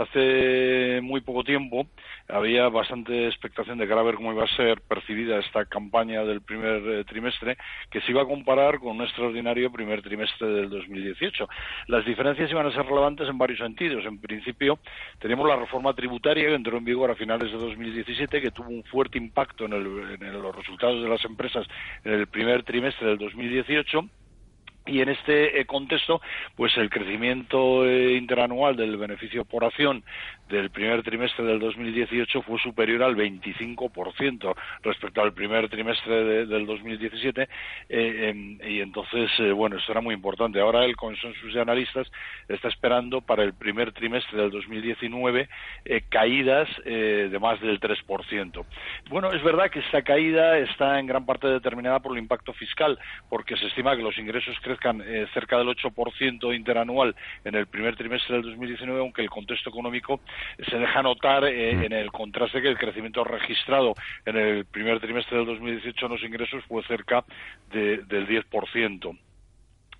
hace muy poco tiempo había bastante expectación de cara a ver cómo iba a ser percibida esta campaña del primer eh, trimestre, que se iba a comparar con un extraordinario primer trimestre del 2018. Las diferencias iban a ser relevantes en varios sentidos. En principio, tenemos la reforma tributaria que entró en vigor a finales de 2017, que tuvo un fuerte impacto en, en los resultados de las empresas en el primer trimestre del 2018 y en este eh, contexto, pues el crecimiento eh, interanual del beneficio por acción del primer trimestre del 2018 fue superior al 25% respecto al primer trimestre del 2017 eh, em, y entonces, bueno, esto era muy importante. Ahora el consenso de analistas está esperando para el primer trimestre del 2019 caídas de más del 3%. Bueno, es verdad que esta caída está en gran parte determinada por el impacto fiscal, porque se estima que los ingresos eh, cerca del 8% interanual en el primer trimestre del 2019, aunque el contexto económico se deja notar eh, mm. en el contraste que el crecimiento registrado en el primer trimestre del 2018 en los ingresos fue cerca del 10%.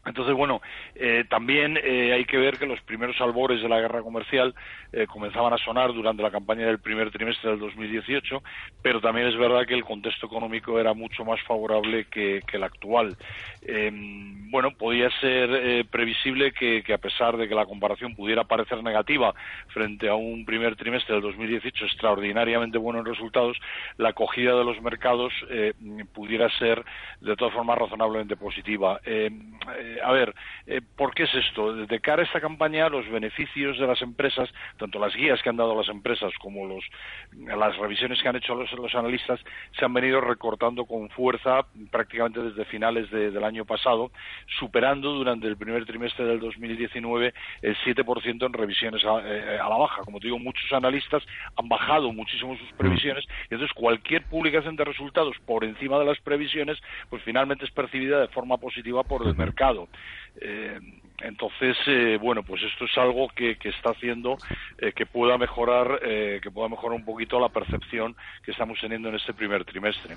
Entonces, bueno, eh, también eh, hay que ver que los primeros albores de la guerra comercial eh, comenzaban a sonar durante la campaña del primer trimestre del 2018, pero también es verdad que el contexto económico era mucho más favorable que, el actual. Em, bueno, podía ser previsible que, a pesar de que la comparación pudiera parecer negativa frente a un primer trimestre del 2018 extraordinariamente bueno en resultados, la acogida de los mercados pudiera ser de todas formas razonablemente positiva em, eh, a ver, eh, ¿por qué es esto? De cara a esta campaña, los beneficios de las empresas, tanto las guías que han dado las empresas como los, las revisiones que han hecho los, analistas, se han venido recortando con fuerza prácticamente desde finales del año pasado, superando durante el primer trimestre del 2019 el 7% en revisiones eh, a, la baja. Como te digo, muchos analistas han bajado muchísimo sus previsiones y entonces cualquier publicación de resultados por encima de las previsiones, pues finalmente es percibida de forma positiva por el mercado. Eh, entonces, eh, bueno, pues esto es algo que, está haciendo eh, que pueda mejorar, que pueda mejorar un poquito la percepción que estamos teniendo en este primer trimestre.